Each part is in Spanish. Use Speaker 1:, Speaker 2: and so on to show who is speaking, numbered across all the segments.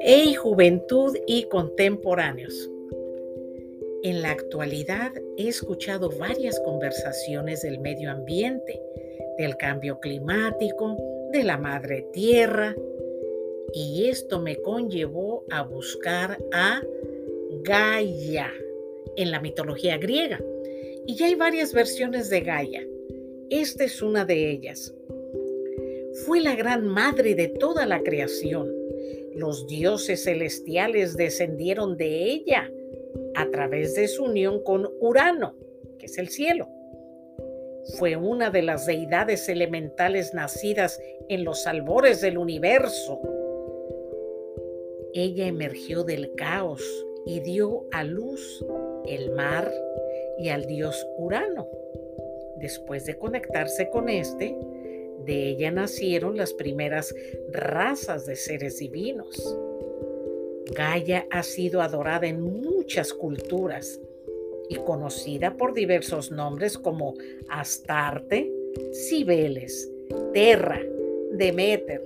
Speaker 1: Hey juventud y contemporáneos. En la actualidad he escuchado varias conversaciones del medio ambiente, del cambio climático, de la madre tierra, y esto me conllevó a buscar a Gaia en la mitología griega. Y ya hay varias versiones de Gaia. Esta es una de ellas. Fue la gran madre de toda la creación. Los dioses celestiales descendieron de ella a través de su unión con Urano, que es el cielo. Fue una de las deidades elementales nacidas en los albores del universo. Ella emergió del caos y dio a luz el mar y al dios Urano. Después de conectarse con este, de ella nacieron las primeras razas de seres divinos. Gaia ha sido adorada en muchas culturas y conocida por diversos nombres como Astarte, Cibeles, Terra, Demeter,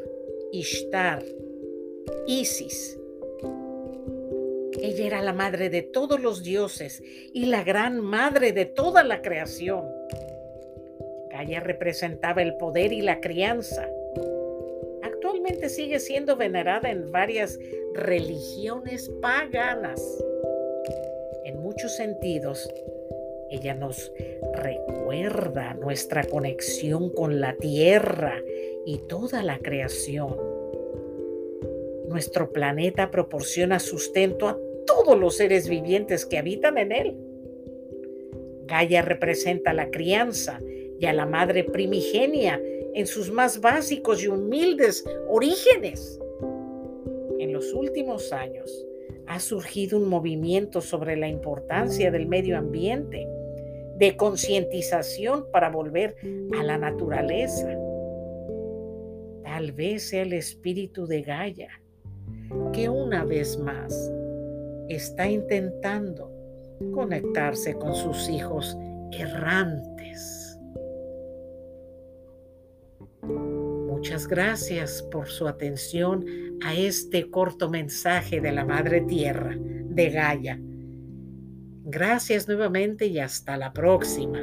Speaker 1: Ishtar, Isis. Ella era la madre de todos los dioses y la gran madre de toda la creación. Gaia representaba el poder y la crianza. Actualmente sigue siendo venerada en varias religiones paganas. En muchos sentidos, ella nos recuerda nuestra conexión con la tierra y toda la creación. Nuestro planeta proporciona sustento a todos los seres vivientes que habitan en él. Gaia representa la crianza y a la madre primigenia en sus más básicos y humildes orígenes. En los últimos años ha surgido un movimiento sobre la importancia del medio ambiente, de concientización para volver a la naturaleza. Tal vez sea el espíritu de Gaia que una vez más está intentando conectarse con sus hijos errantes. Muchas gracias por su atención a este corto mensaje de la Madre Tierra, de Gaia. Gracias nuevamente y hasta la próxima.